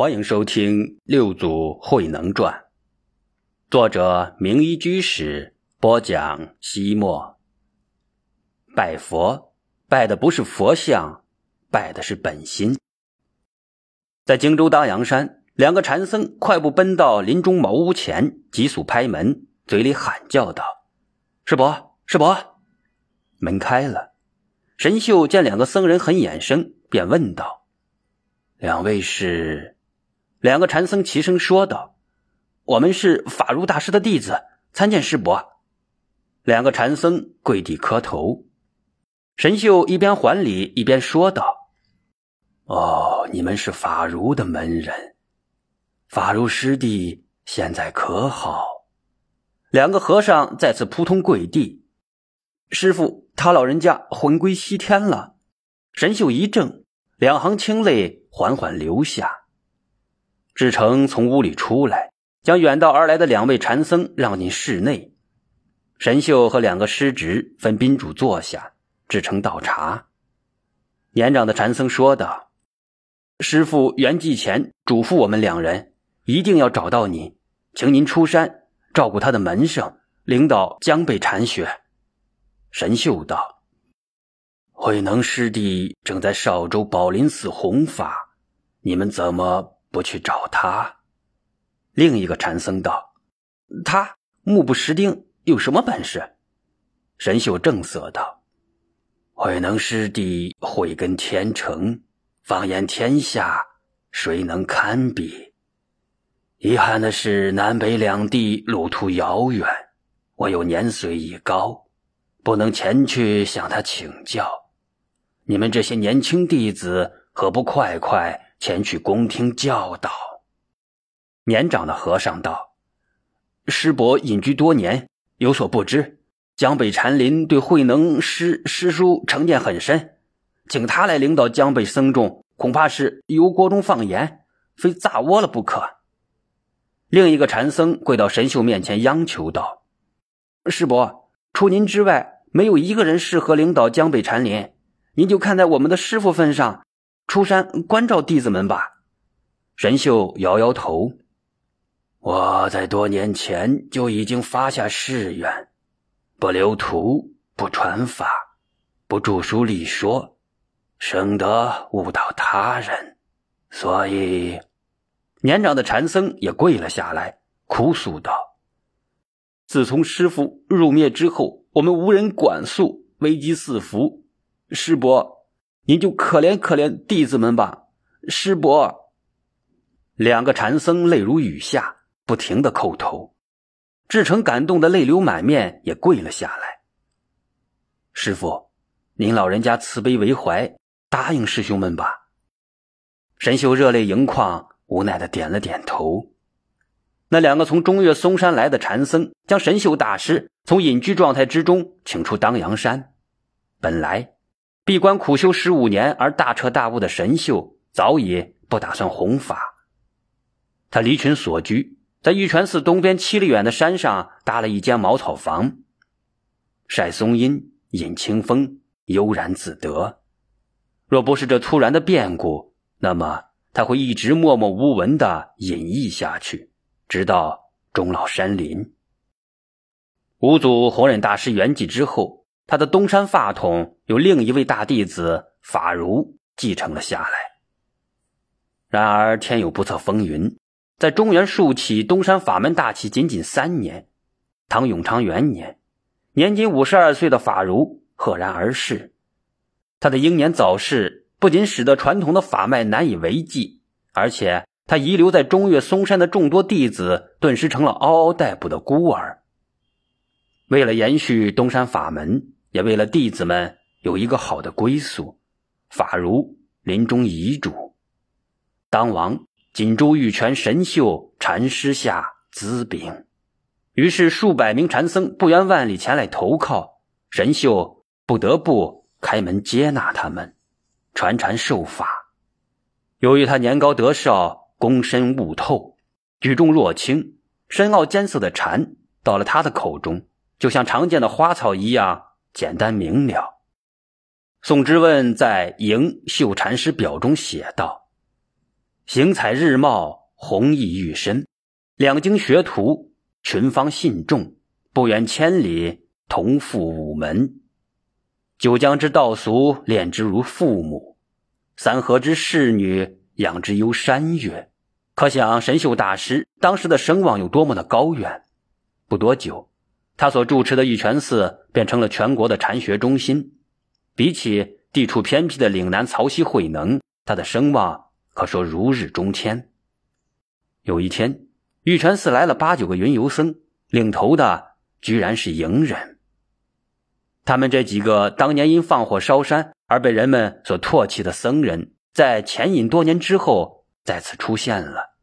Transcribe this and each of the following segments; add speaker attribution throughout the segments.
Speaker 1: 欢迎收听《六祖慧能传》，作者明一居士播讲。西莫拜佛，拜的不是佛像，拜的是本心。在荆州当阳山，两个禅僧快步奔到林中茅屋前，急速拍门，嘴里喊叫道：“师伯，师伯！”门开了，神秀见两个僧人很眼生，便问道：“两位是？”两个禅僧齐声说道：“我们是法如大师的弟子，参见师伯。”两个禅僧跪地磕头。神秀一边还礼一边说道：“哦，你们是法如的门人，法如师弟现在可好？”两个和尚再次扑通跪地：“师傅，他老人家魂归西天了。”神秀一怔，两行清泪缓缓流下。志成从屋里出来，将远道而来的两位禅僧让进室内。神秀和两个师侄分宾主坐下，志成倒茶。年长的禅僧说道：“师傅圆寂前嘱咐我们两人，一定要找到你，请您出山照顾他的门生，领导江北禅学。”神秀道：“慧能师弟正在少州宝林寺弘法，你们怎么？”不去找他。另一个禅僧道：“他目不识丁，有什么本事？”神秀正色道：“慧能师弟慧根天成，放眼天下，谁能堪比？遗憾的是，南北两地路途遥远，我又年岁已高，不能前去向他请教。你们这些年轻弟子，何不快快？”前去恭听教导。年长的和尚道：“师伯隐居多年，有所不知。江北禅林对慧能师师叔成见很深，请他来领导江北僧众，恐怕是油锅中放盐，非炸窝了不可。”另一个禅僧跪到神秀面前央求道：“师伯，除您之外，没有一个人适合领导江北禅林。您就看在我们的师傅份上。”出山关照弟子们吧。神秀摇摇头。我在多年前就已经发下誓愿，不留徒，不传法，不著书立说，省得误导他人。所以，年长的禅僧也跪了下来，哭诉道：“自从师傅入灭之后，我们无人管束，危机四伏。师伯。”您就可怜可怜弟子们吧，师伯。两个禅僧泪如雨下，不停的叩头。志成感动的泪流满面，也跪了下来。师傅，您老人家慈悲为怀，答应师兄们吧。神秀热泪盈眶，无奈的点了点头。那两个从中岳嵩山来的禅僧，将神秀大师从隐居状态之中请出当阳山，本来。闭关苦修十五年而大彻大悟的神秀早已不打算弘法，他离群所居，在玉泉寺东边七里远的山上搭了一间茅草房，晒松阴，饮清风，悠然自得。若不是这突然的变故，那么他会一直默默无闻的隐逸下去，直到终老山林。五祖弘忍大师圆寂之后。他的东山法统由另一位大弟子法如继承了下来。然而天有不测风云，在中原竖起东山法门大旗仅仅三年，唐永昌元年，年仅五十二岁的法如赫然而逝。他的英年早逝，不仅使得传统的法脉难以为继，而且他遗留在中岳嵩山的众多弟子顿时成了嗷嗷待哺的孤儿。为了延续东山法门。也为了弟子们有一个好的归宿，法如临终遗嘱，当王锦州玉泉神秀禅师下资禀，于是数百名禅僧不远万里前来投靠，神秀不得不开门接纳他们，传禅授法。由于他年高德少，躬深悟透，举重若轻，深奥艰涩的禅到了他的口中，就像常见的花草一样。简单明了。宋之问在《迎秀禅师表》中写道：“行彩日茂，弘毅愈深。两京学徒，群芳信众，不远千里，同赴午门。九江之道俗，恋之如父母；三河之侍女，养之忧山岳。可想神秀大师当时的声望有多么的高远。不多久，他所住持的玉泉寺便成了全国的禅学中心。比起地处偏僻的岭南曹溪慧能，他的声望可说如日中天。有一天。玉泉寺来了八九个云游僧，领头的居然是营人。他们这几个当年因放火烧山而被人们所唾弃的僧人，在潜隐多年之后再次出现了。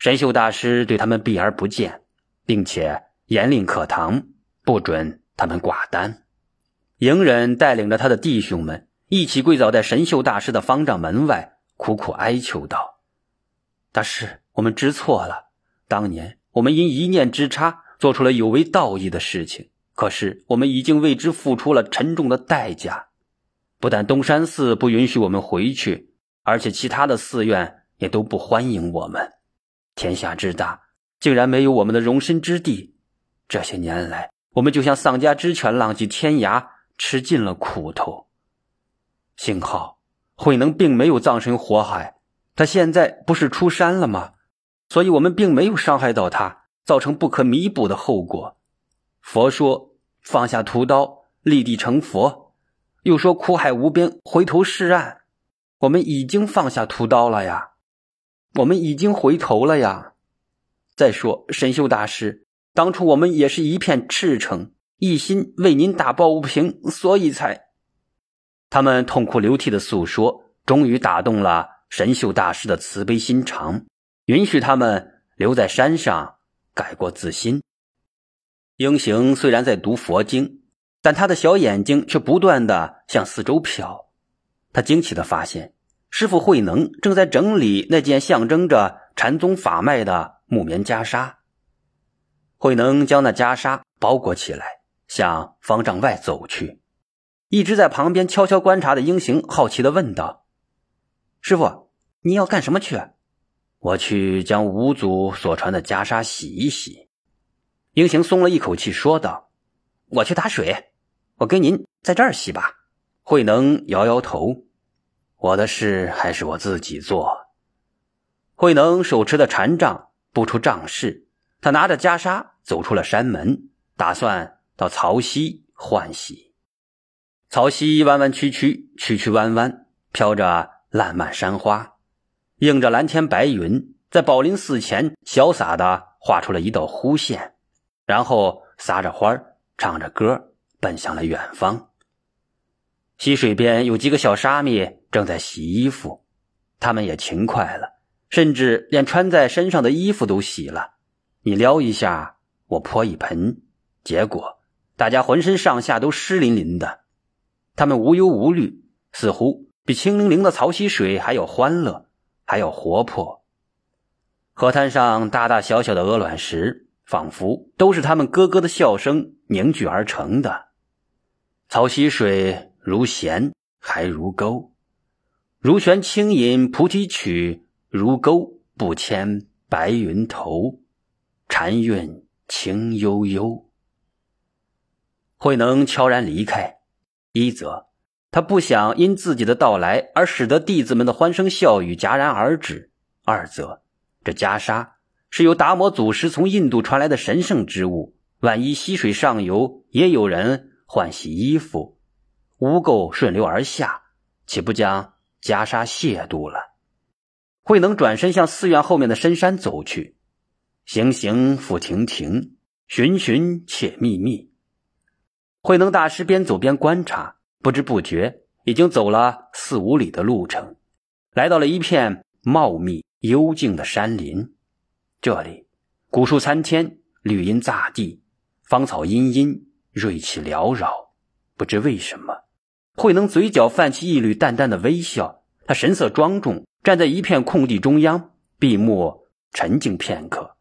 Speaker 1: 神秀大师对他们避而不见，并且严令课堂，不准他们挂单。营人带领着他的弟兄们一起跪倒在神秀大师的方丈门外，苦苦哀求道：“大师，我们知错了。”当年我们因一念之差做出了有违道义的事情，可是我们已经为之付出了沉重的代价。不但东山寺不允许我们回去，而且其他的寺院也都不欢迎我们。天下之大，竟然没有我们的容身之地。这些年来，我们就像丧家之犬，浪迹天涯，吃尽了苦头。幸好慧能并没有葬身火海，他现在不是出山了吗？所以，我们并没有伤害到他，造成不可弥补的后果。佛说放下屠刀，立地成佛；又说苦海无边，回头是岸。我们已经放下屠刀了呀，我们已经回头了呀。再说，神秀大师，当初我们也是一片赤诚，一心为您打抱不平，所以才……他们痛哭流涕的诉说，终于打动了神秀大师的慈悲心肠。允许他们留在山上改过自新。英行虽然在读佛经，但他的小眼睛却不断的向四周瞟。他惊奇的发现，师傅慧能正在整理那件象征着禅宗法脉的木棉袈裟。慧能将那袈裟包裹起来，向方丈外走去。一直在旁边悄悄观察的英行好奇的问道：“师傅，你要干什么去？”我去将五祖所传的袈裟洗一洗。英行松了一口气，说道：“我去打水，我跟您在这儿洗吧。”慧能摇摇头：“我的事还是我自己做。”慧能手持的禅杖不出杖势，他拿着袈裟走出了山门，打算到曹溪换洗。曹溪弯弯曲曲，曲曲弯弯，飘着烂漫山花。映着蓝天白云，在宝林寺前潇洒的画出了一道弧线，然后撒着花唱着歌，奔向了远方。溪水边有几个小沙弥正在洗衣服，他们也勤快了，甚至连穿在身上的衣服都洗了。你撩一下，我泼一盆，结果大家浑身上下都湿淋淋的。他们无忧无虑，似乎比清灵灵的曹溪水还要欢乐。还要活泼。河滩上大大小小的鹅卵石，仿佛都是他们咯咯的笑声凝聚而成的。曹溪水如弦还如钩，如弦轻吟菩提曲，如钩不牵白云头。禅韵情悠悠。慧能悄然离开，一则。他不想因自己的到来而使得弟子们的欢声笑语戛然而止。二则，这袈裟是由达摩祖师从印度传来的神圣之物，万一溪水上游也有人换洗衣服，污垢顺流而下，岂不将袈裟亵渎了？慧能转身向寺院后面的深山走去，行行复停停，寻寻且觅觅。慧能大师边走边观察。不知不觉，已经走了四五里的路程，来到了一片茂密幽静的山林。这里古树参天，绿荫匝地，芳草茵茵，瑞气缭绕。不知为什么，慧能嘴角泛起一缕淡淡的微笑。他神色庄重，站在一片空地中央，闭目沉静片刻，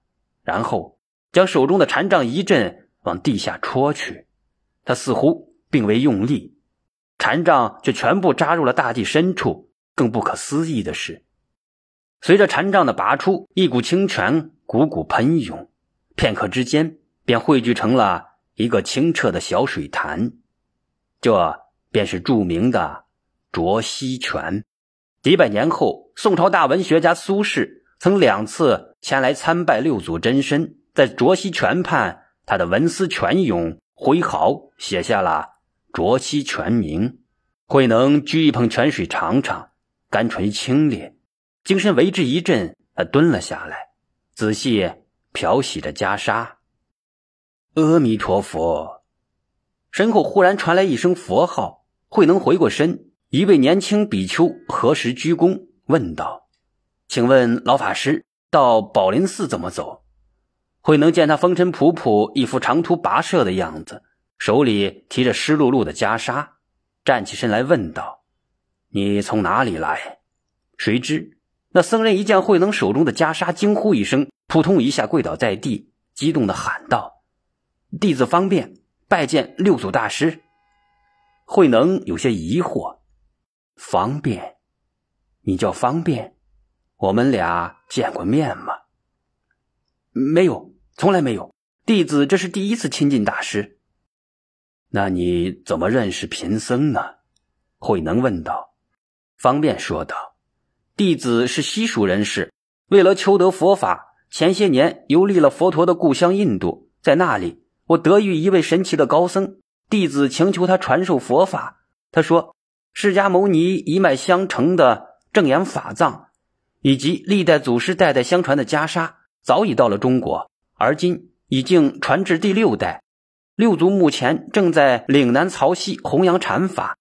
Speaker 1: 然后将手中的禅杖一震，往地下戳去。他似乎并未用力。禅杖却全部扎入了大地深处。更不可思议的是，随着禅杖的拔出，一股清泉汩汩喷涌，片刻之间便汇聚成了一个清澈的小水潭。这便是著名的卓溪泉。几百年后，宋朝大文学家苏轼曾两次前来参拜六祖真身，在卓溪泉畔，他的文思泉涌，挥毫写下了“卓溪泉名”。慧能掬一捧泉水尝尝，甘醇清冽，精神为之一振，他蹲了下来，仔细漂洗着袈裟。阿弥陀佛！身后忽然传来一声佛号，慧能回过身，一位年轻比丘合十鞠躬，问道：“请问老法师，到宝林寺怎么走？”慧能见他风尘仆仆，一副长途跋涉的样子，手里提着湿漉漉的袈裟。站起身来问道：“你从哪里来？”谁知那僧人一见慧能手中的袈裟，惊呼一声，扑通一下跪倒在地，激动的喊道：“弟子方便拜见六祖大师。”慧能有些疑惑：“方便？你叫方便？我们俩见过面吗？”“没有，从来没有。弟子这是第一次亲近大师。”那你怎么认识贫僧呢？慧能问道。方便说道：“弟子是西蜀人士，为了求得佛法，前些年游历了佛陀的故乡印度，在那里我得遇一位神奇的高僧，弟子请求他传授佛法。他说，释迦牟尼一脉相承的正言法藏，以及历代祖师代代相传的袈裟，早已到了中国，而今已经传至第六代。”六祖目前正在岭南曹溪弘扬禅法，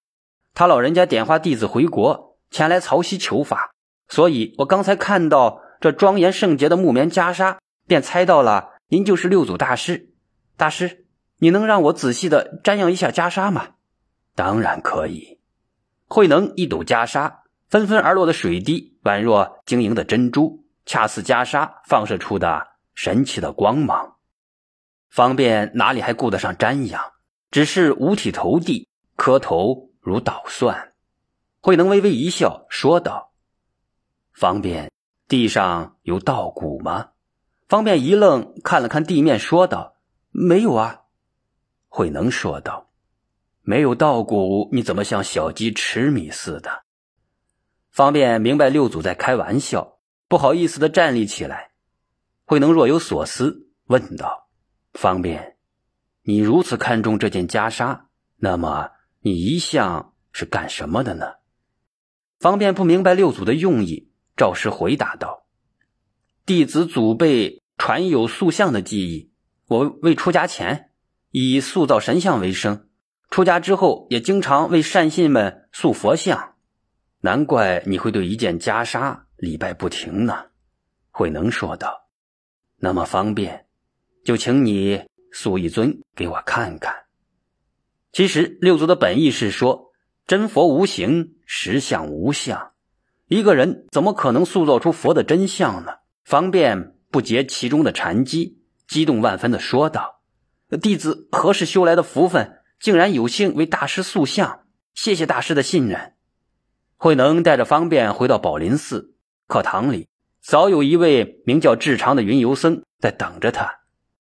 Speaker 1: 他老人家点化弟子回国，前来曹溪求法，所以我刚才看到这庄严圣洁的木棉袈裟，便猜到了您就是六祖大师。大师，你能让我仔细的瞻仰一下袈裟吗？当然可以。慧能一抖袈裟，纷纷而落的水滴，宛若晶莹的珍珠，恰似袈裟放射出的神奇的光芒。方便哪里还顾得上瞻仰？只是五体投地，磕头如捣蒜。慧能微微一笑，说道：“方便，地上有稻谷吗？”方便一愣，看了看地面，说道：“没有啊。”慧能说道：“没有稻谷，你怎么像小鸡吃米似的？”方便明白六祖在开玩笑，不好意思的站立起来。慧能若有所思，问道。方便，你如此看重这件袈裟，那么你一向是干什么的呢？方便不明白六祖的用意，照实回答道：“弟子祖辈传有塑像的技艺，我未出家前以塑造神像为生，出家之后也经常为善信们塑佛像。难怪你会对一件袈裟礼拜不停呢。”慧能说道：“那么方便。”就请你塑一尊给我看看。其实六祖的本意是说，真佛无形，实相无相。一个人怎么可能塑造出佛的真相呢？方便不解其中的禅机，激动万分的说道：“弟子何时修来的福分，竟然有幸为大师塑像？谢谢大师的信任。”慧能带着方便回到宝林寺课堂里，早有一位名叫智常的云游僧在等着他。